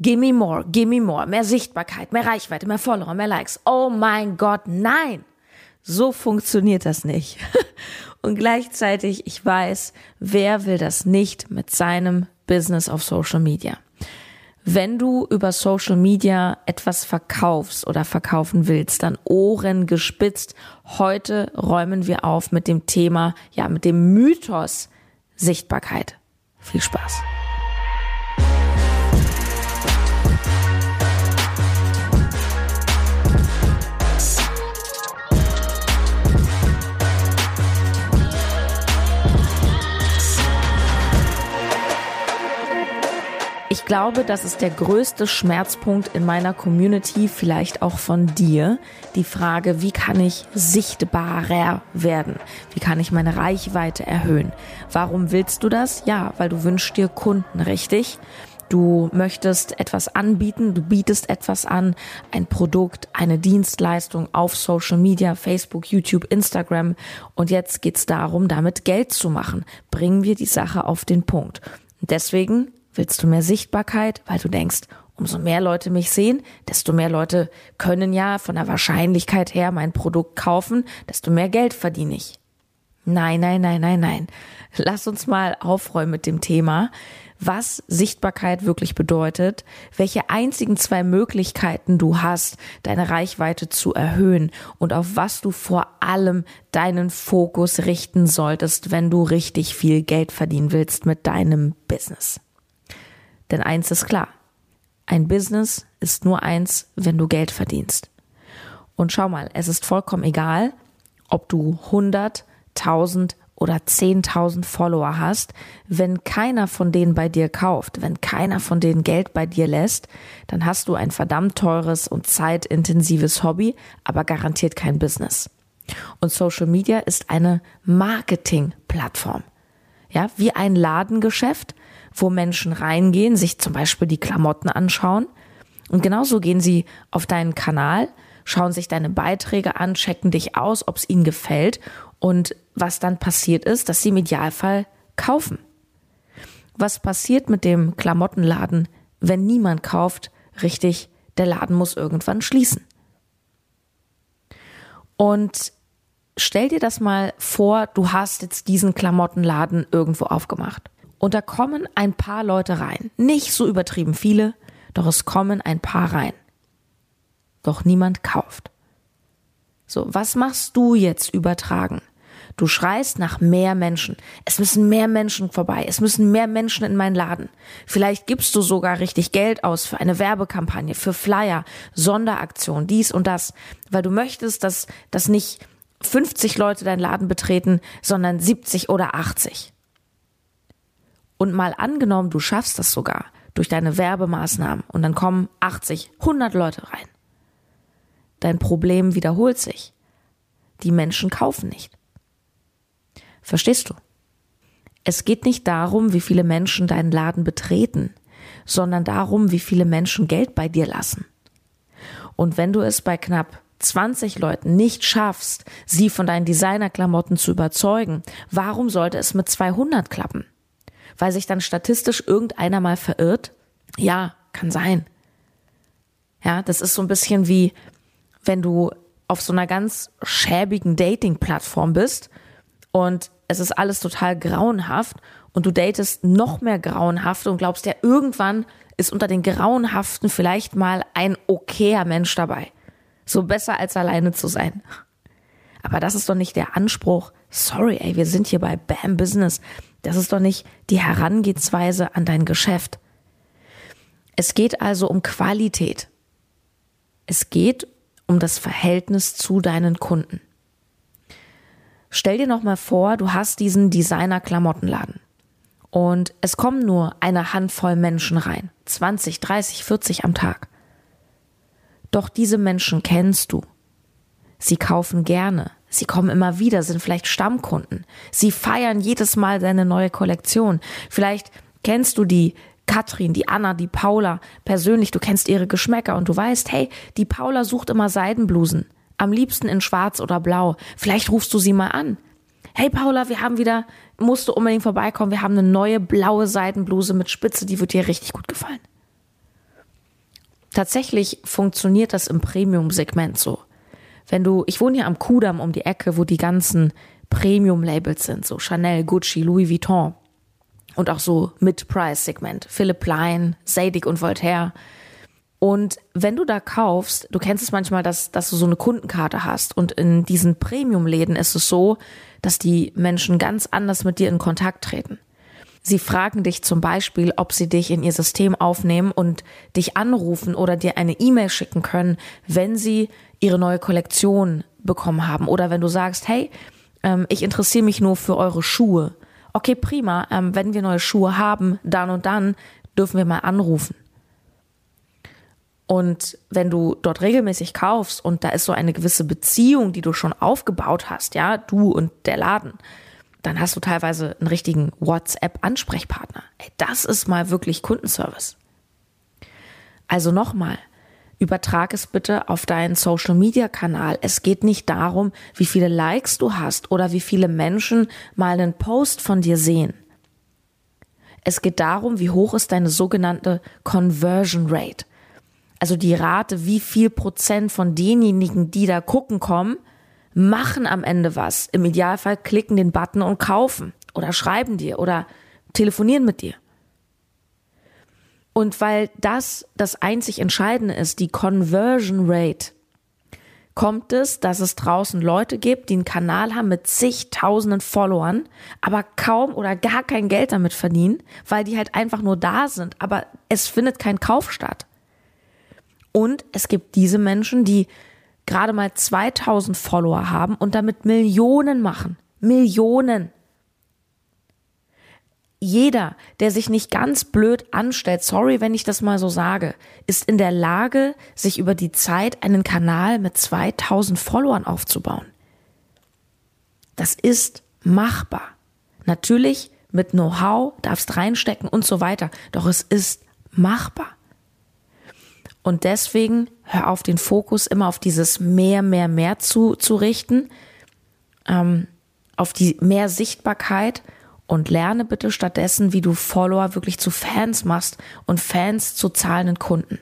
Gimme more, gimme more, mehr Sichtbarkeit, mehr Reichweite, mehr Follower, mehr Likes. Oh mein Gott, nein! So funktioniert das nicht. Und gleichzeitig, ich weiß, wer will das nicht mit seinem Business auf Social Media? Wenn du über Social Media etwas verkaufst oder verkaufen willst, dann Ohren gespitzt. Heute räumen wir auf mit dem Thema, ja, mit dem Mythos Sichtbarkeit. Viel Spaß. Ich glaube, das ist der größte Schmerzpunkt in meiner Community, vielleicht auch von dir. Die Frage, wie kann ich sichtbarer werden? Wie kann ich meine Reichweite erhöhen? Warum willst du das? Ja, weil du wünschst dir Kunden, richtig? Du möchtest etwas anbieten, du bietest etwas an, ein Produkt, eine Dienstleistung auf Social Media, Facebook, YouTube, Instagram. Und jetzt geht's darum, damit Geld zu machen. Bringen wir die Sache auf den Punkt. deswegen Willst du mehr Sichtbarkeit, weil du denkst, umso mehr Leute mich sehen, desto mehr Leute können ja von der Wahrscheinlichkeit her mein Produkt kaufen, desto mehr Geld verdiene ich. Nein, nein, nein, nein, nein. Lass uns mal aufräumen mit dem Thema, was Sichtbarkeit wirklich bedeutet, welche einzigen zwei Möglichkeiten du hast, deine Reichweite zu erhöhen und auf was du vor allem deinen Fokus richten solltest, wenn du richtig viel Geld verdienen willst mit deinem Business. Denn eins ist klar. Ein Business ist nur eins, wenn du Geld verdienst. Und schau mal, es ist vollkommen egal, ob du 100, 1000 oder 10.000 Follower hast, wenn keiner von denen bei dir kauft, wenn keiner von denen Geld bei dir lässt, dann hast du ein verdammt teures und zeitintensives Hobby, aber garantiert kein Business. Und Social Media ist eine Marketing-Plattform. Ja, wie ein Ladengeschäft, wo Menschen reingehen, sich zum Beispiel die Klamotten anschauen. Und genauso gehen sie auf deinen Kanal, schauen sich deine Beiträge an, checken dich aus, ob es ihnen gefällt. Und was dann passiert ist, dass sie im Idealfall kaufen. Was passiert mit dem Klamottenladen, wenn niemand kauft? Richtig, der Laden muss irgendwann schließen. Und stell dir das mal vor, du hast jetzt diesen Klamottenladen irgendwo aufgemacht. Und da kommen ein paar Leute rein. Nicht so übertrieben viele, doch es kommen ein paar rein. Doch niemand kauft. So, was machst du jetzt übertragen? Du schreist nach mehr Menschen. Es müssen mehr Menschen vorbei. Es müssen mehr Menschen in meinen Laden. Vielleicht gibst du sogar richtig Geld aus für eine Werbekampagne, für Flyer, Sonderaktion, dies und das, weil du möchtest, dass, dass nicht 50 Leute deinen Laden betreten, sondern 70 oder 80. Und mal angenommen, du schaffst das sogar durch deine Werbemaßnahmen und dann kommen 80, 100 Leute rein. Dein Problem wiederholt sich. Die Menschen kaufen nicht. Verstehst du? Es geht nicht darum, wie viele Menschen deinen Laden betreten, sondern darum, wie viele Menschen Geld bei dir lassen. Und wenn du es bei knapp 20 Leuten nicht schaffst, sie von deinen Designerklamotten zu überzeugen, warum sollte es mit 200 klappen? weil sich dann statistisch irgendeiner mal verirrt? Ja, kann sein. Ja, das ist so ein bisschen wie, wenn du auf so einer ganz schäbigen Dating-Plattform bist und es ist alles total grauenhaft und du datest noch mehr grauenhaft und glaubst ja, irgendwann ist unter den grauenhaften vielleicht mal ein okayer Mensch dabei. So besser als alleine zu sein. Aber das ist doch nicht der Anspruch. Sorry, ey, wir sind hier bei Bam Business. Das ist doch nicht die Herangehensweise an dein Geschäft. Es geht also um Qualität. Es geht um das Verhältnis zu deinen Kunden. Stell dir noch mal vor, du hast diesen Designer-Klamottenladen und es kommen nur eine Handvoll Menschen rein, 20, 30, 40 am Tag. Doch diese Menschen kennst du. Sie kaufen gerne, Sie kommen immer wieder, sind vielleicht Stammkunden. Sie feiern jedes Mal deine neue Kollektion. Vielleicht kennst du die Katrin, die Anna, die Paula persönlich, du kennst ihre Geschmäcker und du weißt, hey, die Paula sucht immer Seidenblusen. Am liebsten in schwarz oder blau. Vielleicht rufst du sie mal an. Hey Paula, wir haben wieder, musst du unbedingt vorbeikommen, wir haben eine neue blaue Seidenbluse mit Spitze, die wird dir richtig gut gefallen. Tatsächlich funktioniert das im Premium-Segment so. Wenn du, ich wohne hier am Kudamm um die Ecke, wo die ganzen Premium-Labels sind, so Chanel, Gucci, Louis Vuitton und auch so Mid-Price-Segment, Philipp Plein, Zadig und Voltaire. Und wenn du da kaufst, du kennst es manchmal, dass, dass du so eine Kundenkarte hast und in diesen Premium-Läden ist es so, dass die Menschen ganz anders mit dir in Kontakt treten. Sie fragen dich zum Beispiel, ob sie dich in ihr System aufnehmen und dich anrufen oder dir eine E-Mail schicken können, wenn sie ihre neue Kollektion bekommen haben. Oder wenn du sagst, hey, ähm, ich interessiere mich nur für eure Schuhe. Okay, prima, ähm, wenn wir neue Schuhe haben, dann und dann dürfen wir mal anrufen. Und wenn du dort regelmäßig kaufst und da ist so eine gewisse Beziehung, die du schon aufgebaut hast, ja, du und der Laden, dann hast du teilweise einen richtigen WhatsApp-Ansprechpartner. Das ist mal wirklich Kundenservice. Also nochmal, übertrag es bitte auf deinen Social-Media-Kanal. Es geht nicht darum, wie viele Likes du hast oder wie viele Menschen mal einen Post von dir sehen. Es geht darum, wie hoch ist deine sogenannte Conversion Rate. Also die Rate, wie viel Prozent von denjenigen, die da gucken kommen, machen am Ende was. Im Idealfall klicken den Button und kaufen oder schreiben dir oder telefonieren mit dir. Und weil das das einzig Entscheidende ist, die Conversion Rate, kommt es, dass es draußen Leute gibt, die einen Kanal haben mit zigtausenden Followern, aber kaum oder gar kein Geld damit verdienen, weil die halt einfach nur da sind, aber es findet kein Kauf statt. Und es gibt diese Menschen, die gerade mal 2000 Follower haben und damit Millionen machen. Millionen. Jeder, der sich nicht ganz blöd anstellt, sorry, wenn ich das mal so sage, ist in der Lage, sich über die Zeit einen Kanal mit 2000 Followern aufzubauen. Das ist machbar. Natürlich mit Know-how, darfst reinstecken und so weiter. Doch es ist machbar. Und deswegen hör auf, den Fokus immer auf dieses mehr, mehr, mehr zu, zu richten, ähm, auf die mehr Sichtbarkeit und lerne bitte stattdessen, wie du Follower wirklich zu Fans machst und Fans zu zahlenden Kunden.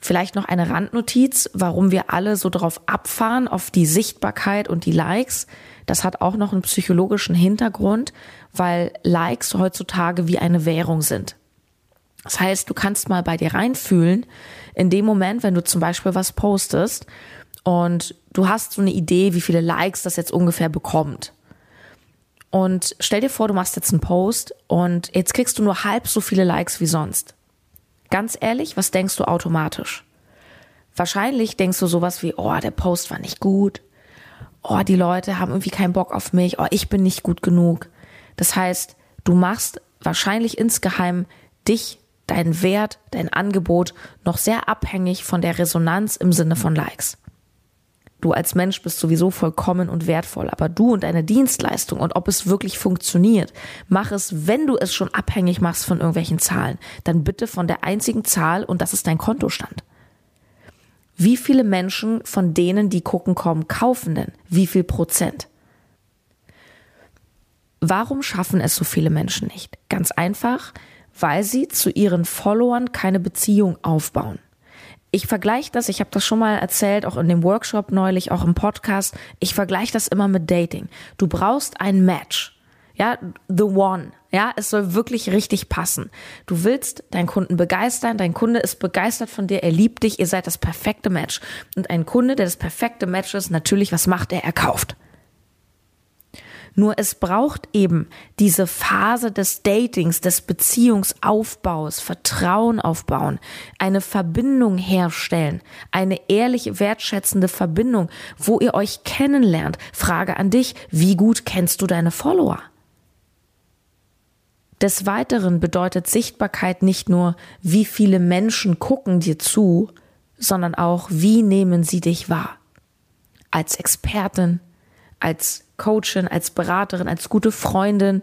Vielleicht noch eine Randnotiz, warum wir alle so darauf abfahren, auf die Sichtbarkeit und die Likes. Das hat auch noch einen psychologischen Hintergrund, weil Likes heutzutage wie eine Währung sind. Das heißt, du kannst mal bei dir reinfühlen, in dem Moment, wenn du zum Beispiel was postest und du hast so eine Idee, wie viele Likes das jetzt ungefähr bekommt. Und stell dir vor, du machst jetzt einen Post und jetzt kriegst du nur halb so viele Likes wie sonst. Ganz ehrlich, was denkst du automatisch? Wahrscheinlich denkst du sowas wie, oh, der Post war nicht gut. Oh, die Leute haben irgendwie keinen Bock auf mich. Oh, ich bin nicht gut genug. Das heißt, du machst wahrscheinlich insgeheim dich dein Wert, dein Angebot noch sehr abhängig von der Resonanz im Sinne von Likes. Du als Mensch bist sowieso vollkommen und wertvoll, aber du und deine Dienstleistung und ob es wirklich funktioniert, mach es, wenn du es schon abhängig machst von irgendwelchen Zahlen, dann bitte von der einzigen Zahl und das ist dein Kontostand. Wie viele Menschen von denen, die gucken kommen, kaufen denn? Wie viel Prozent? Warum schaffen es so viele Menschen nicht? Ganz einfach, weil sie zu ihren Followern keine Beziehung aufbauen. Ich vergleiche das, ich habe das schon mal erzählt, auch in dem Workshop neulich, auch im Podcast, ich vergleiche das immer mit Dating. Du brauchst ein Match. Ja, the one. Ja, es soll wirklich richtig passen. Du willst deinen Kunden begeistern, dein Kunde ist begeistert von dir, er liebt dich, ihr seid das perfekte Match. Und ein Kunde, der das perfekte Match ist, natürlich, was macht er? Er kauft. Nur es braucht eben diese Phase des Datings, des Beziehungsaufbaus, Vertrauen aufbauen, eine Verbindung herstellen, eine ehrliche, wertschätzende Verbindung, wo ihr euch kennenlernt. Frage an dich, wie gut kennst du deine Follower? Des Weiteren bedeutet Sichtbarkeit nicht nur, wie viele Menschen gucken dir zu, sondern auch, wie nehmen sie dich wahr. Als Expertin, als Coachin, als Beraterin, als gute Freundin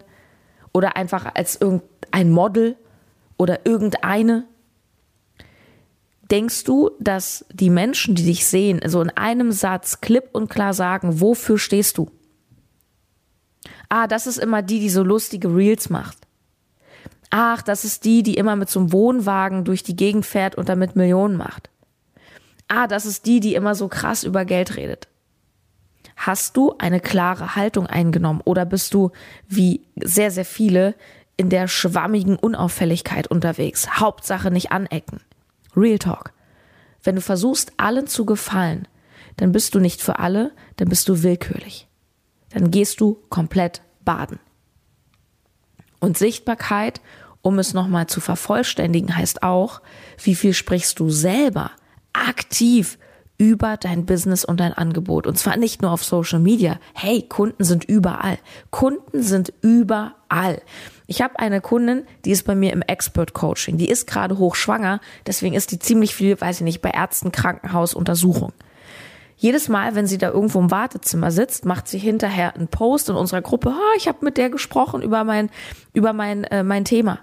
oder einfach als irgendein Model oder irgendeine? Denkst du, dass die Menschen, die dich sehen, so in einem Satz klipp und klar sagen, wofür stehst du? Ah, das ist immer die, die so lustige Reels macht. Ach, das ist die, die immer mit so einem Wohnwagen durch die Gegend fährt und damit Millionen macht. Ah, das ist die, die immer so krass über Geld redet. Hast du eine klare Haltung eingenommen oder bist du, wie sehr, sehr viele, in der schwammigen Unauffälligkeit unterwegs? Hauptsache nicht anecken. Real Talk. Wenn du versuchst, allen zu gefallen, dann bist du nicht für alle, dann bist du willkürlich. Dann gehst du komplett baden. Und Sichtbarkeit, um es nochmal zu vervollständigen, heißt auch, wie viel sprichst du selber aktiv über dein Business und dein Angebot. Und zwar nicht nur auf Social Media. Hey, Kunden sind überall. Kunden sind überall. Ich habe eine Kundin, die ist bei mir im Expert Coaching. Die ist gerade hochschwanger, deswegen ist die ziemlich viel, weiß ich nicht, bei Ärzten, Krankenhaus, Untersuchung. Jedes Mal, wenn sie da irgendwo im Wartezimmer sitzt, macht sie hinterher einen Post in unserer Gruppe. Oh, ich habe mit der gesprochen über mein über mein äh, mein Thema.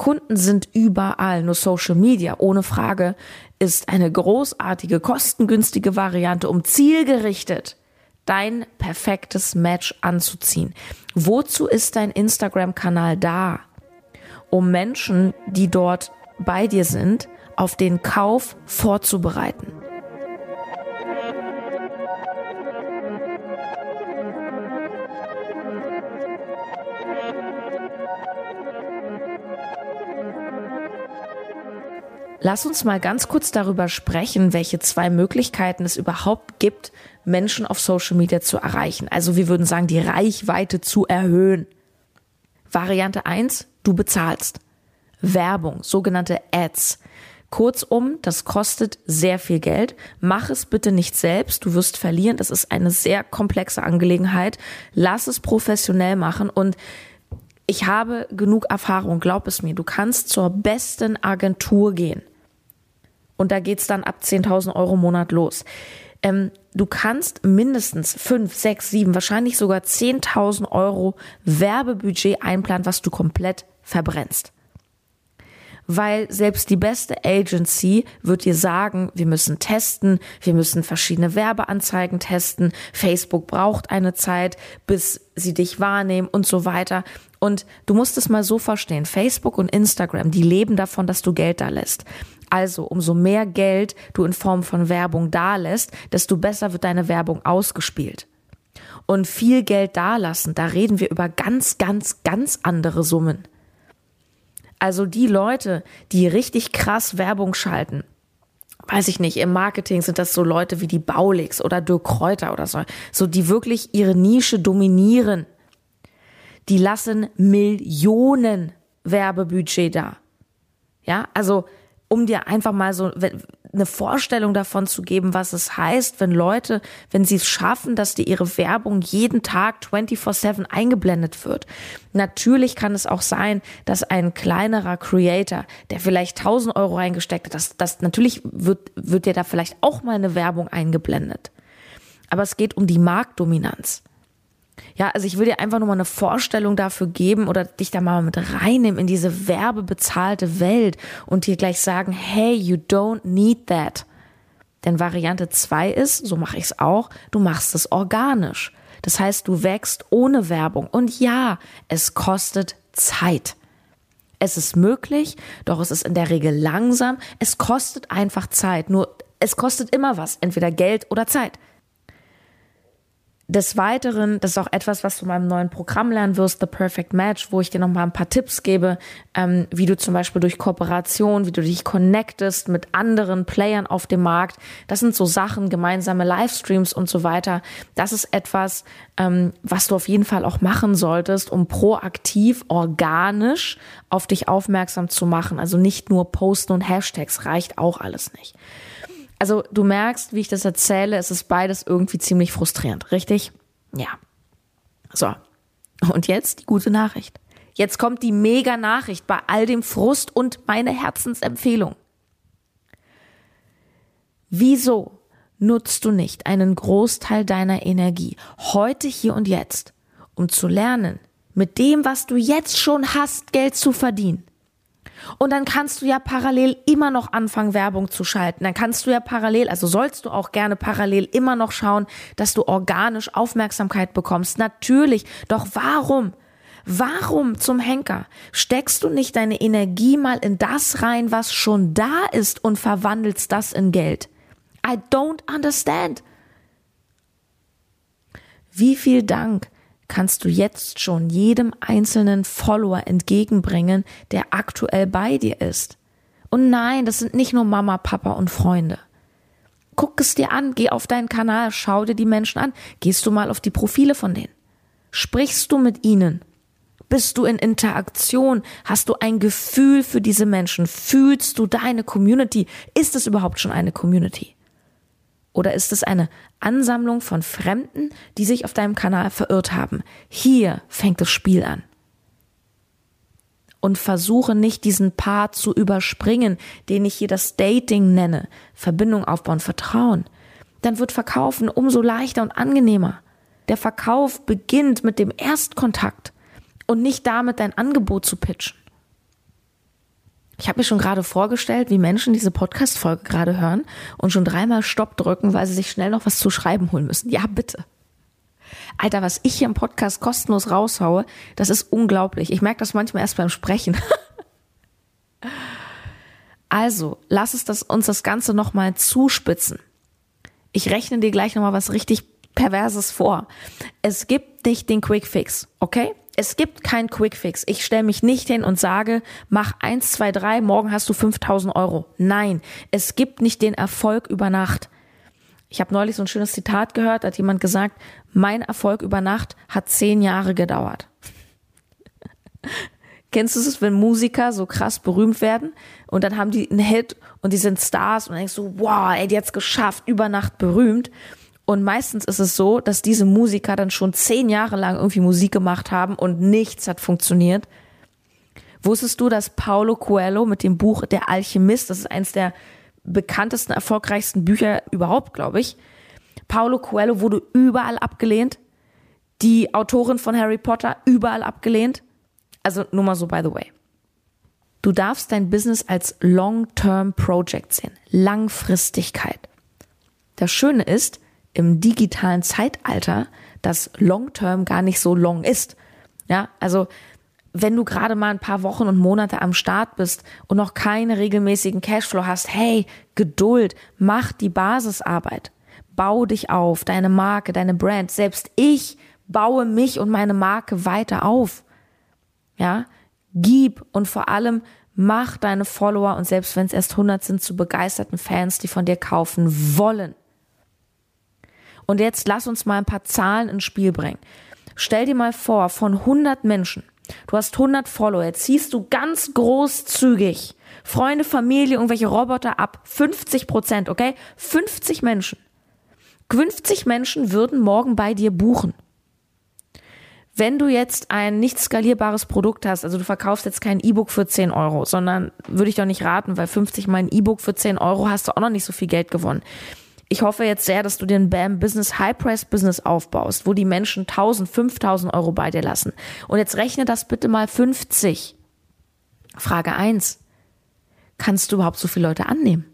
Kunden sind überall, nur Social Media ohne Frage ist eine großartige, kostengünstige Variante, um zielgerichtet dein perfektes Match anzuziehen. Wozu ist dein Instagram-Kanal da? Um Menschen, die dort bei dir sind, auf den Kauf vorzubereiten. Lass uns mal ganz kurz darüber sprechen, welche zwei Möglichkeiten es überhaupt gibt, Menschen auf Social Media zu erreichen. Also wir würden sagen, die Reichweite zu erhöhen. Variante eins: du bezahlst. Werbung, sogenannte Ads. Kurzum, das kostet sehr viel Geld. Mach es bitte nicht selbst, du wirst verlieren. Das ist eine sehr komplexe Angelegenheit. Lass es professionell machen und ich habe genug Erfahrung, glaub es mir. Du kannst zur besten Agentur gehen. Und da geht's dann ab 10.000 Euro im Monat los. Ähm, du kannst mindestens 5, 6, 7, wahrscheinlich sogar 10.000 Euro Werbebudget einplanen, was du komplett verbrennst. Weil selbst die beste Agency wird dir sagen, wir müssen testen, wir müssen verschiedene Werbeanzeigen testen, Facebook braucht eine Zeit, bis sie dich wahrnehmen und so weiter. Und du musst es mal so verstehen, Facebook und Instagram, die leben davon, dass du Geld da lässt. Also umso mehr Geld du in Form von Werbung dalässt, desto besser wird deine Werbung ausgespielt. Und viel Geld dalassen, da reden wir über ganz, ganz, ganz andere Summen. Also die Leute, die richtig krass Werbung schalten, weiß ich nicht, im Marketing sind das so Leute wie die Baulix oder Dirk Kräuter oder so, so die wirklich ihre Nische dominieren. Die lassen Millionen Werbebudget da. Ja, also um dir einfach mal so eine Vorstellung davon zu geben, was es heißt, wenn Leute, wenn sie es schaffen, dass dir ihre Werbung jeden Tag 24/7 eingeblendet wird. Natürlich kann es auch sein, dass ein kleinerer Creator, der vielleicht 1000 Euro reingesteckt hat, das, das natürlich wird, wird dir da vielleicht auch mal eine Werbung eingeblendet. Aber es geht um die Marktdominanz. Ja, also ich will dir einfach nur mal eine Vorstellung dafür geben oder dich da mal mit reinnehmen in diese werbebezahlte Welt und dir gleich sagen, hey, you don't need that. Denn Variante zwei ist, so mache ich es auch, du machst es organisch. Das heißt, du wächst ohne Werbung. Und ja, es kostet Zeit. Es ist möglich, doch es ist in der Regel langsam. Es kostet einfach Zeit. Nur es kostet immer was, entweder Geld oder Zeit. Des Weiteren, das ist auch etwas, was du in meinem neuen Programm lernen wirst, The Perfect Match, wo ich dir noch mal ein paar Tipps gebe, ähm, wie du zum Beispiel durch Kooperation, wie du dich connectest mit anderen Playern auf dem Markt. Das sind so Sachen, gemeinsame Livestreams und so weiter. Das ist etwas, ähm, was du auf jeden Fall auch machen solltest, um proaktiv, organisch auf dich aufmerksam zu machen. Also nicht nur posten und Hashtags reicht auch alles nicht also du merkst, wie ich das erzähle, es ist beides irgendwie ziemlich frustrierend, richtig? Ja. So. Und jetzt die gute Nachricht. Jetzt kommt die mega Nachricht bei all dem Frust und meine Herzensempfehlung. Wieso nutzt du nicht einen Großteil deiner Energie heute, hier und jetzt, um zu lernen, mit dem, was du jetzt schon hast, Geld zu verdienen? Und dann kannst du ja parallel immer noch anfangen, Werbung zu schalten. Dann kannst du ja parallel, also sollst du auch gerne parallel immer noch schauen, dass du organisch Aufmerksamkeit bekommst. Natürlich. Doch warum? Warum zum Henker steckst du nicht deine Energie mal in das rein, was schon da ist und verwandelst das in Geld? I don't understand. Wie viel Dank kannst du jetzt schon jedem einzelnen Follower entgegenbringen, der aktuell bei dir ist? Und nein, das sind nicht nur Mama, Papa und Freunde. Guck es dir an, geh auf deinen Kanal, schau dir die Menschen an, gehst du mal auf die Profile von denen. Sprichst du mit ihnen? Bist du in Interaktion? Hast du ein Gefühl für diese Menschen? Fühlst du deine Community? Ist es überhaupt schon eine Community? Oder ist es eine Ansammlung von Fremden, die sich auf deinem Kanal verirrt haben? Hier fängt das Spiel an. Und versuche nicht diesen Part zu überspringen, den ich hier das Dating nenne. Verbindung aufbauen, Vertrauen. Dann wird Verkaufen umso leichter und angenehmer. Der Verkauf beginnt mit dem Erstkontakt und nicht damit dein Angebot zu pitchen. Ich habe mir schon gerade vorgestellt, wie Menschen diese Podcast-Folge gerade hören und schon dreimal Stopp drücken, weil sie sich schnell noch was zu schreiben holen müssen. Ja, bitte. Alter, was ich hier im Podcast kostenlos raushaue, das ist unglaublich. Ich merke das manchmal erst beim Sprechen. also, lass es das, uns das Ganze nochmal zuspitzen. Ich rechne dir gleich nochmal was richtig Perverses vor. Es gibt nicht den Quick Fix, okay? Es gibt kein Quickfix. Ich stelle mich nicht hin und sage, mach eins, zwei, drei, morgen hast du 5000 Euro. Nein, es gibt nicht den Erfolg über Nacht. Ich habe neulich so ein schönes Zitat gehört, hat jemand gesagt, mein Erfolg über Nacht hat zehn Jahre gedauert. Kennst du es, wenn Musiker so krass berühmt werden und dann haben die einen Hit und die sind Stars und denkst so, wow, ey, die hat's geschafft, über Nacht berühmt. Und meistens ist es so, dass diese Musiker dann schon zehn Jahre lang irgendwie Musik gemacht haben und nichts hat funktioniert. Wusstest du, dass Paulo Coelho mit dem Buch Der Alchemist, das ist eines der bekanntesten, erfolgreichsten Bücher überhaupt, glaube ich. Paulo Coelho wurde überall abgelehnt. Die Autorin von Harry Potter überall abgelehnt. Also nur mal so by the way. Du darfst dein Business als Long-Term Project sehen. Langfristigkeit. Das Schöne ist, im digitalen Zeitalter das Long-Term gar nicht so long ist. Ja, also wenn du gerade mal ein paar Wochen und Monate am Start bist und noch keine regelmäßigen Cashflow hast, hey, Geduld, mach die Basisarbeit. Bau dich auf, deine Marke, deine Brand. Selbst ich baue mich und meine Marke weiter auf. Ja, gib und vor allem mach deine Follower und selbst wenn es erst 100 sind, zu begeisterten Fans, die von dir kaufen wollen. Und jetzt lass uns mal ein paar Zahlen ins Spiel bringen. Stell dir mal vor, von 100 Menschen, du hast 100 Follower, jetzt ziehst du ganz großzügig Freunde, Familie, irgendwelche Roboter ab. 50 Prozent, okay? 50 Menschen. 50 Menschen würden morgen bei dir buchen. Wenn du jetzt ein nicht skalierbares Produkt hast, also du verkaufst jetzt kein E-Book für 10 Euro, sondern würde ich doch nicht raten, weil 50 mal ein E-Book für 10 Euro hast du auch noch nicht so viel Geld gewonnen ich hoffe jetzt sehr, dass du dir ein BAM Business, High Price Business aufbaust, wo die Menschen 1000, 5000 Euro bei dir lassen. Und jetzt rechne das bitte mal 50. Frage eins: Kannst du überhaupt so viele Leute annehmen?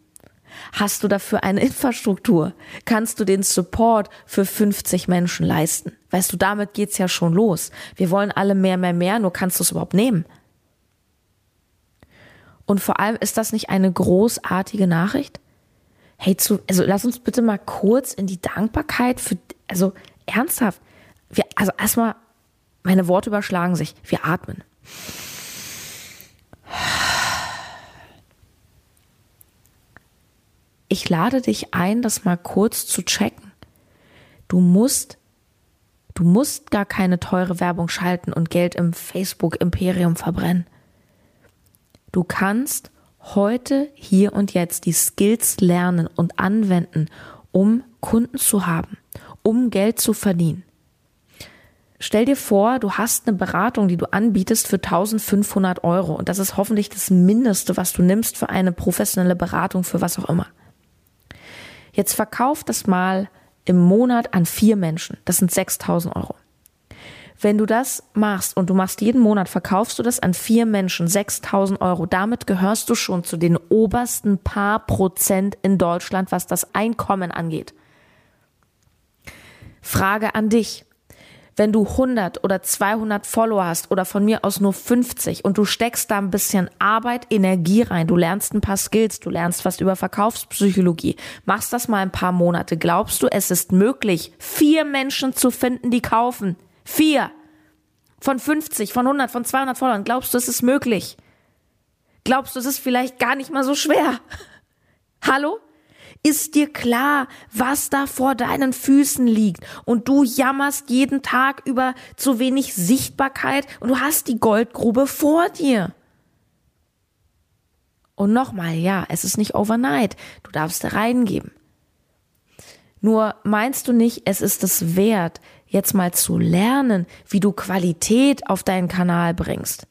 Hast du dafür eine Infrastruktur? Kannst du den Support für 50 Menschen leisten? Weißt du, damit geht's ja schon los. Wir wollen alle mehr, mehr, mehr, nur kannst du es überhaupt nehmen? Und vor allem ist das nicht eine großartige Nachricht? Hey, zu, also lass uns bitte mal kurz in die Dankbarkeit für, also ernsthaft, wir, also erstmal, meine Worte überschlagen sich, wir atmen. Ich lade dich ein, das mal kurz zu checken. Du musst, du musst gar keine teure Werbung schalten und Geld im Facebook-Imperium verbrennen. Du kannst heute, hier und jetzt die Skills lernen und anwenden, um Kunden zu haben, um Geld zu verdienen. Stell dir vor, du hast eine Beratung, die du anbietest für 1500 Euro und das ist hoffentlich das Mindeste, was du nimmst für eine professionelle Beratung, für was auch immer. Jetzt verkauf das mal im Monat an vier Menschen. Das sind 6000 Euro. Wenn du das machst und du machst jeden Monat, verkaufst du das an vier Menschen 6000 Euro. Damit gehörst du schon zu den obersten paar Prozent in Deutschland, was das Einkommen angeht. Frage an dich. wenn du 100 oder 200 Follower hast oder von mir aus nur 50 und du steckst da ein bisschen Arbeit, Energie rein, du lernst ein paar Skills, du lernst was über Verkaufspsychologie, machst das mal ein paar Monate, glaubst du, es ist möglich, vier Menschen zu finden, die kaufen? Vier! Von 50, von 100, von 200 Followern, glaubst du, es ist möglich? Glaubst du, es ist vielleicht gar nicht mal so schwer? Hallo? Ist dir klar, was da vor deinen Füßen liegt? Und du jammerst jeden Tag über zu wenig Sichtbarkeit und du hast die Goldgrube vor dir. Und nochmal, ja, es ist nicht overnight. Du darfst da reingeben. Nur meinst du nicht, es ist es wert, jetzt mal zu lernen, wie du Qualität auf deinen Kanal bringst?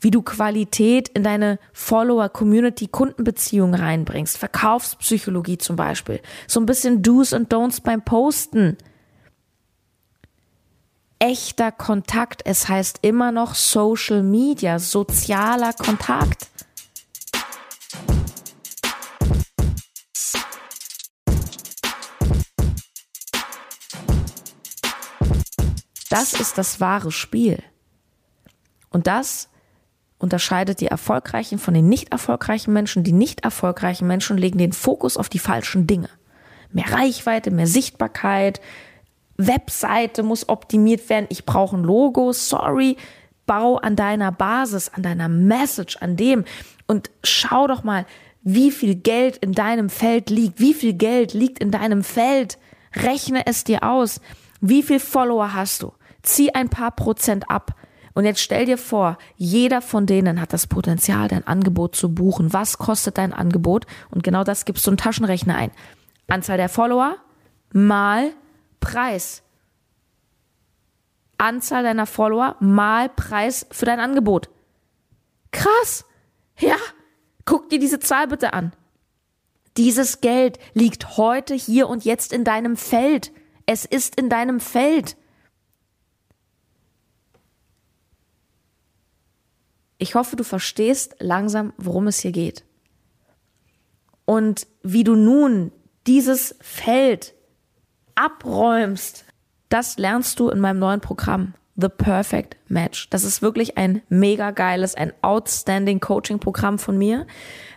wie du Qualität in deine Follower, Community, Kundenbeziehung reinbringst, Verkaufspsychologie zum Beispiel, so ein bisschen Do's und Don'ts beim Posten. Echter Kontakt, es heißt immer noch Social Media, sozialer Kontakt. Das ist das wahre Spiel. Und das unterscheidet die erfolgreichen von den nicht erfolgreichen Menschen. Die nicht erfolgreichen Menschen legen den Fokus auf die falschen Dinge. Mehr Reichweite, mehr Sichtbarkeit, Webseite muss optimiert werden, ich brauche ein Logo, sorry, bau an deiner Basis, an deiner Message, an dem. Und schau doch mal, wie viel Geld in deinem Feld liegt, wie viel Geld liegt in deinem Feld, rechne es dir aus, wie viel Follower hast du, zieh ein paar Prozent ab, und jetzt stell dir vor, jeder von denen hat das Potenzial, dein Angebot zu buchen. Was kostet dein Angebot? Und genau das gibst du einen Taschenrechner ein. Anzahl der Follower mal Preis. Anzahl deiner Follower mal Preis für dein Angebot. Krass. Ja, guck dir diese Zahl bitte an. Dieses Geld liegt heute, hier und jetzt in deinem Feld. Es ist in deinem Feld. Ich hoffe, du verstehst langsam, worum es hier geht. Und wie du nun dieses Feld abräumst, das lernst du in meinem neuen Programm. The Perfect Match. Das ist wirklich ein mega geiles, ein outstanding Coaching-Programm von mir.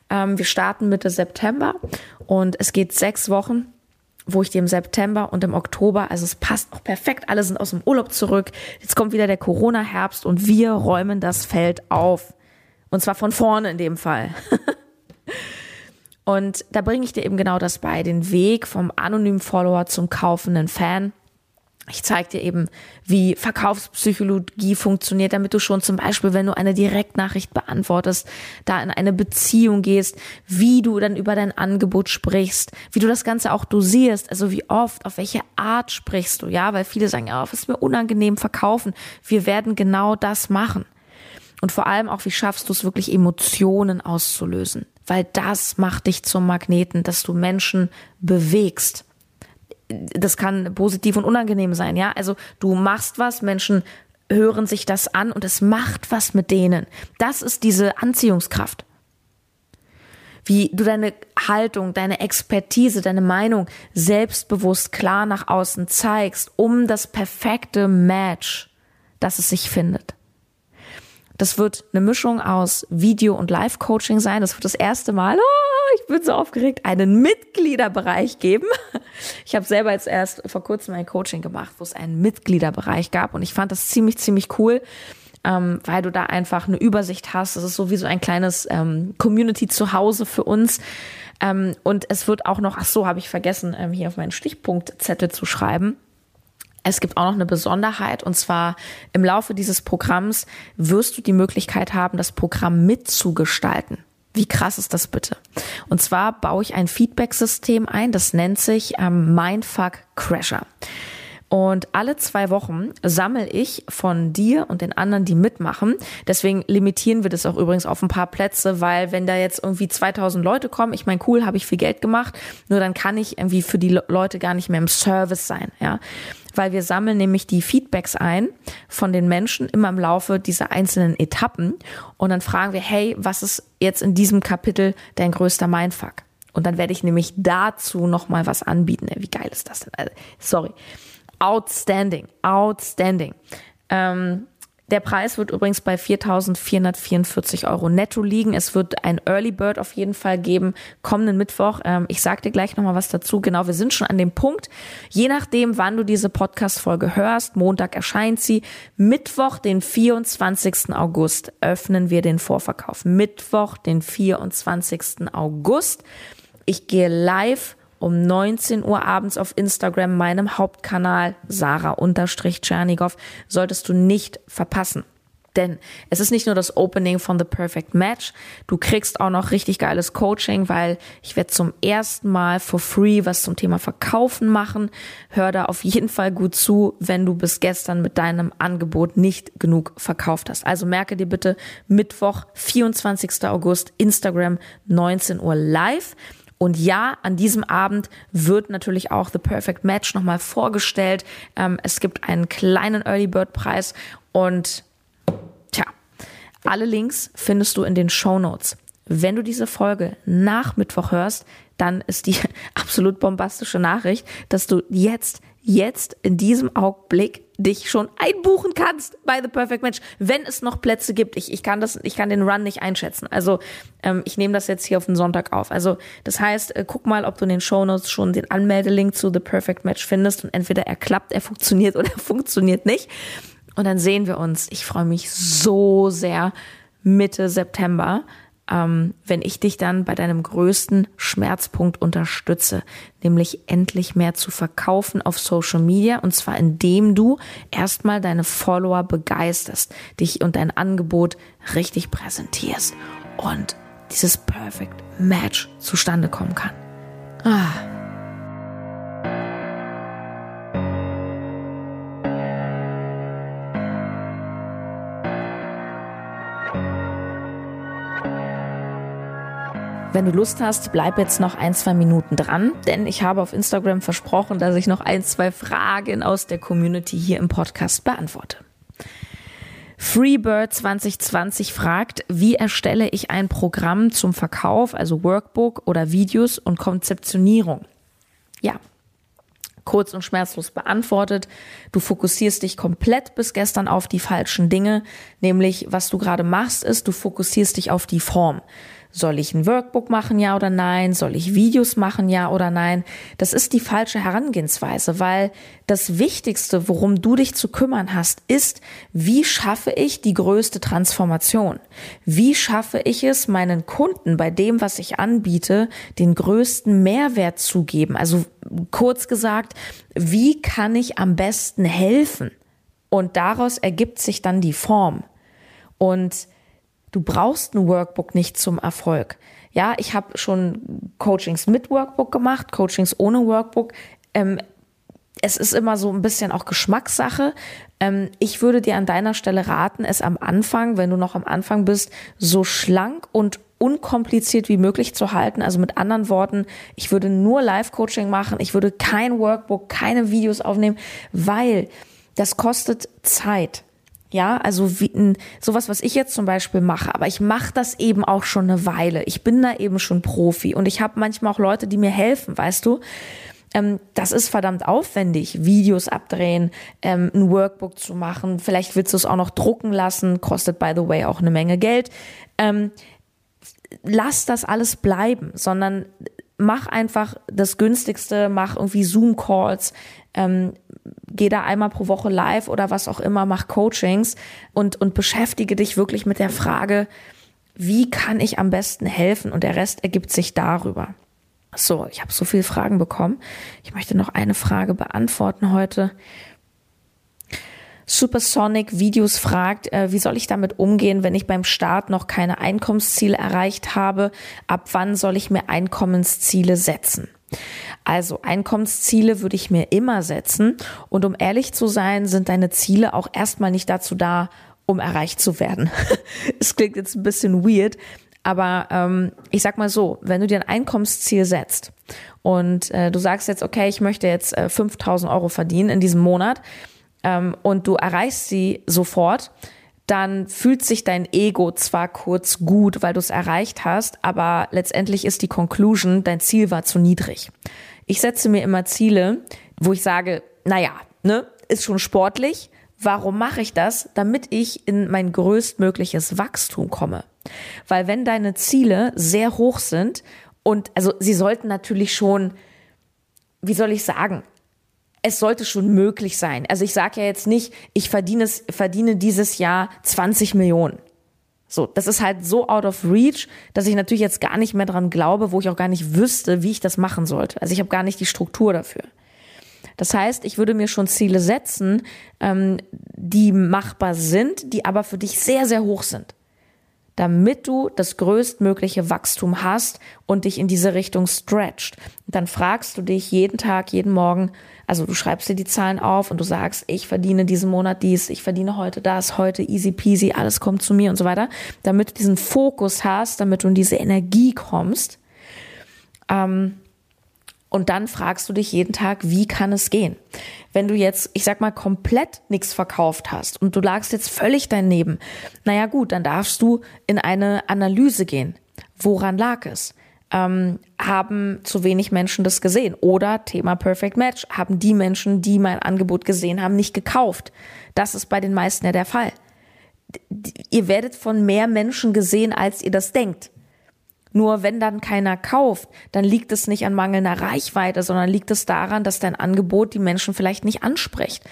Ähm, wir starten Mitte September und es geht sechs Wochen wo ich dir im September und im Oktober, also es passt auch perfekt, alle sind aus dem Urlaub zurück. Jetzt kommt wieder der Corona-Herbst und wir räumen das Feld auf. Und zwar von vorne in dem Fall. und da bringe ich dir eben genau das bei, den Weg vom anonymen Follower zum kaufenden Fan. Ich zeige dir eben, wie Verkaufspsychologie funktioniert, damit du schon zum Beispiel, wenn du eine Direktnachricht beantwortest, da in eine Beziehung gehst, wie du dann über dein Angebot sprichst, wie du das Ganze auch dosierst, also wie oft, auf welche Art sprichst du, ja, weil viele sagen, ja, was ist mir unangenehm verkaufen. Wir werden genau das machen. Und vor allem auch, wie schaffst du es wirklich Emotionen auszulösen? Weil das macht dich zum Magneten, dass du Menschen bewegst das kann positiv und unangenehm sein, ja. Also du machst was, Menschen hören sich das an und es macht was mit denen. Das ist diese Anziehungskraft. Wie du deine Haltung, deine Expertise, deine Meinung selbstbewusst klar nach außen zeigst, um das perfekte Match, dass es sich findet. Das wird eine Mischung aus Video- und Live-Coaching sein. Das wird das erste Mal. Oh, ich bin so aufgeregt, einen Mitgliederbereich geben. Ich habe selber jetzt erst vor kurzem ein Coaching gemacht, wo es einen Mitgliederbereich gab und ich fand das ziemlich, ziemlich cool, ähm, weil du da einfach eine Übersicht hast. Das ist so wie so ein kleines ähm, Community zu Hause für uns. Ähm, und es wird auch noch, ach so, habe ich vergessen, ähm, hier auf meinen Stichpunktzettel zu schreiben. Es gibt auch noch eine Besonderheit und zwar im Laufe dieses Programms wirst du die Möglichkeit haben, das Programm mitzugestalten. Wie krass ist das bitte? Und zwar baue ich ein Feedback-System ein, das nennt sich ähm, Mindfuck Crasher. Und alle zwei Wochen sammle ich von dir und den anderen, die mitmachen. Deswegen limitieren wir das auch übrigens auf ein paar Plätze, weil wenn da jetzt irgendwie 2000 Leute kommen, ich meine, cool, habe ich viel Geld gemacht, nur dann kann ich irgendwie für die Leute gar nicht mehr im Service sein, ja weil wir sammeln nämlich die Feedbacks ein von den Menschen immer im Laufe dieser einzelnen Etappen und dann fragen wir, hey, was ist jetzt in diesem Kapitel dein größter Mindfuck? Und dann werde ich nämlich dazu nochmal was anbieten. Wie geil ist das denn? Also, sorry. Outstanding, outstanding. Ähm, der Preis wird übrigens bei 4.444 Euro netto liegen. Es wird ein Early Bird auf jeden Fall geben, kommenden Mittwoch. Ähm, ich sage dir gleich nochmal was dazu. Genau, wir sind schon an dem Punkt. Je nachdem, wann du diese Podcast-Folge hörst, Montag erscheint sie. Mittwoch, den 24. August, öffnen wir den Vorverkauf. Mittwoch, den 24. August. Ich gehe live um 19 Uhr abends auf Instagram, meinem Hauptkanal, Sarah-Tschernigow, solltest du nicht verpassen. Denn es ist nicht nur das Opening von The Perfect Match, du kriegst auch noch richtig geiles Coaching, weil ich werde zum ersten Mal for free was zum Thema Verkaufen machen. Hör da auf jeden Fall gut zu, wenn du bis gestern mit deinem Angebot nicht genug verkauft hast. Also merke dir bitte Mittwoch, 24. August, Instagram, 19 Uhr live. Und ja, an diesem Abend wird natürlich auch The Perfect Match nochmal vorgestellt. Ähm, es gibt einen kleinen Early Bird Preis und tja, alle Links findest du in den Show Notes. Wenn du diese Folge nach Mittwoch hörst, dann ist die absolut bombastische Nachricht, dass du jetzt jetzt in diesem Augenblick dich schon einbuchen kannst bei The Perfect Match, wenn es noch Plätze gibt. Ich, ich kann das, ich kann den Run nicht einschätzen. Also ähm, ich nehme das jetzt hier auf den Sonntag auf. Also das heißt, äh, guck mal, ob du in den Show Notes schon den Anmeldelink zu The Perfect Match findest und entweder er klappt, er funktioniert oder er funktioniert nicht. Und dann sehen wir uns. Ich freue mich so sehr Mitte September ähm, wenn ich dich dann bei deinem größten Schmerzpunkt unterstütze, nämlich endlich mehr zu verkaufen auf Social Media und zwar indem du erstmal deine Follower begeisterst, dich und dein Angebot richtig präsentierst und dieses Perfect Match zustande kommen kann. Ah. Wenn du Lust hast, bleib jetzt noch ein, zwei Minuten dran, denn ich habe auf Instagram versprochen, dass ich noch ein, zwei Fragen aus der Community hier im Podcast beantworte. Freebird 2020 fragt, wie erstelle ich ein Programm zum Verkauf, also Workbook oder Videos und Konzeptionierung? Ja, kurz und schmerzlos beantwortet. Du fokussierst dich komplett bis gestern auf die falschen Dinge, nämlich was du gerade machst, ist, du fokussierst dich auf die Form. Soll ich ein Workbook machen, ja oder nein? Soll ich Videos machen, ja oder nein? Das ist die falsche Herangehensweise, weil das Wichtigste, worum du dich zu kümmern hast, ist, wie schaffe ich die größte Transformation? Wie schaffe ich es, meinen Kunden bei dem, was ich anbiete, den größten Mehrwert zu geben? Also kurz gesagt, wie kann ich am besten helfen? Und daraus ergibt sich dann die Form. Und Du brauchst ein Workbook nicht zum Erfolg. Ja, ich habe schon Coachings mit Workbook gemacht, Coachings ohne Workbook. Ähm, es ist immer so ein bisschen auch Geschmackssache. Ähm, ich würde dir an deiner Stelle raten, es am Anfang, wenn du noch am Anfang bist, so schlank und unkompliziert wie möglich zu halten. Also mit anderen Worten, ich würde nur Live-Coaching machen, ich würde kein Workbook, keine Videos aufnehmen, weil das kostet Zeit. Ja, also wie, sowas, was ich jetzt zum Beispiel mache, aber ich mache das eben auch schon eine Weile. Ich bin da eben schon Profi und ich habe manchmal auch Leute, die mir helfen, weißt du. Ähm, das ist verdammt aufwendig, Videos abdrehen, ähm, ein Workbook zu machen. Vielleicht willst du es auch noch drucken lassen, kostet by the way auch eine Menge Geld. Ähm, lass das alles bleiben, sondern mach einfach das günstigste, mach irgendwie Zoom-Calls, ähm, geh da einmal pro Woche live oder was auch immer, mach Coachings und, und beschäftige dich wirklich mit der Frage, wie kann ich am besten helfen? Und der Rest ergibt sich darüber. So, ich habe so viele Fragen bekommen. Ich möchte noch eine Frage beantworten heute. Supersonic Videos fragt, äh, wie soll ich damit umgehen, wenn ich beim Start noch keine Einkommensziele erreicht habe? Ab wann soll ich mir Einkommensziele setzen? Also Einkommensziele würde ich mir immer setzen. Und um ehrlich zu sein, sind deine Ziele auch erstmal nicht dazu da, um erreicht zu werden. Es klingt jetzt ein bisschen weird, aber ähm, ich sag mal so, wenn du dir ein Einkommensziel setzt und äh, du sagst jetzt, okay, ich möchte jetzt äh, 5000 Euro verdienen in diesem Monat ähm, und du erreichst sie sofort, dann fühlt sich dein Ego zwar kurz gut, weil du es erreicht hast, aber letztendlich ist die Conclusion, dein Ziel war zu niedrig. Ich setze mir immer Ziele, wo ich sage, naja, ne, ist schon sportlich. Warum mache ich das? Damit ich in mein größtmögliches Wachstum komme. Weil wenn deine Ziele sehr hoch sind und also sie sollten natürlich schon, wie soll ich sagen, es sollte schon möglich sein. Also ich sage ja jetzt nicht, ich verdiene, verdiene dieses Jahr 20 Millionen. So, das ist halt so out of reach, dass ich natürlich jetzt gar nicht mehr dran glaube, wo ich auch gar nicht wüsste, wie ich das machen sollte. Also ich habe gar nicht die Struktur dafür. Das heißt, ich würde mir schon Ziele setzen, ähm, die machbar sind, die aber für dich sehr, sehr hoch sind damit du das größtmögliche Wachstum hast und dich in diese Richtung stretcht. dann fragst du dich jeden Tag, jeden Morgen, also du schreibst dir die Zahlen auf und du sagst, ich verdiene diesen Monat dies, ich verdiene heute das, heute easy peasy, alles kommt zu mir und so weiter, damit du diesen Fokus hast, damit du in diese Energie kommst. Ähm, und dann fragst du dich jeden Tag, wie kann es gehen? Wenn du jetzt, ich sag mal, komplett nichts verkauft hast und du lagst jetzt völlig daneben, naja gut, dann darfst du in eine Analyse gehen. Woran lag es? Ähm, haben zu wenig Menschen das gesehen? Oder Thema Perfect Match, haben die Menschen, die mein Angebot gesehen haben, nicht gekauft? Das ist bei den meisten ja der Fall. Ihr werdet von mehr Menschen gesehen, als ihr das denkt. Nur wenn dann keiner kauft, dann liegt es nicht an mangelnder Reichweite, sondern liegt es daran, dass dein Angebot die Menschen vielleicht nicht anspricht.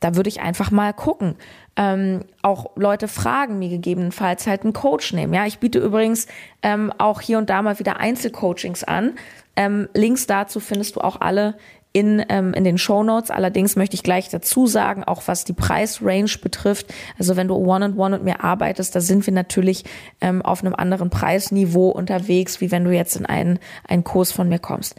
Da würde ich einfach mal gucken. Ähm, auch Leute fragen, mir gegebenenfalls halt einen Coach nehmen. Ja, ich biete übrigens ähm, auch hier und da mal wieder Einzelcoachings an. Ähm, Links dazu findest du auch alle in, ähm, in den Show Notes. Allerdings möchte ich gleich dazu sagen, auch was die Preisrange betrifft. Also wenn du One-on-One mit mir arbeitest, da sind wir natürlich ähm, auf einem anderen Preisniveau unterwegs, wie wenn du jetzt in einen, einen Kurs von mir kommst.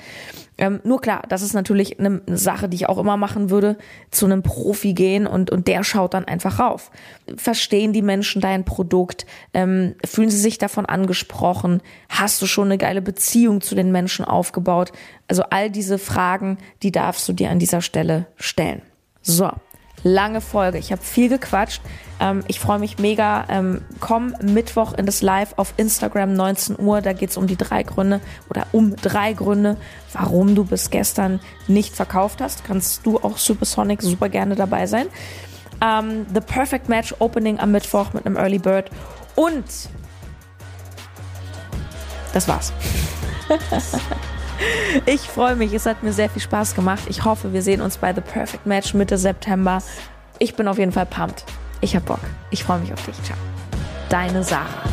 Ähm, nur klar, das ist natürlich eine Sache, die ich auch immer machen würde, zu einem Profi gehen und, und der schaut dann einfach rauf. Verstehen die Menschen dein Produkt? Ähm, fühlen sie sich davon angesprochen? Hast du schon eine geile Beziehung zu den Menschen aufgebaut? Also all diese Fragen, die darfst du dir an dieser Stelle stellen. So, lange Folge. Ich habe viel gequatscht. Ähm, ich freue mich mega. Ähm, komm Mittwoch in das Live auf Instagram 19 Uhr. Da geht es um die drei Gründe oder um drei Gründe, warum du bis gestern nicht verkauft hast. Kannst du auch Supersonic super gerne dabei sein. Ähm, The Perfect Match Opening am Mittwoch mit einem Early Bird. Und das war's. Ich freue mich, es hat mir sehr viel Spaß gemacht. Ich hoffe, wir sehen uns bei The Perfect Match Mitte September. Ich bin auf jeden Fall pumped. Ich hab Bock. Ich freue mich auf dich. Ciao. Deine Sarah.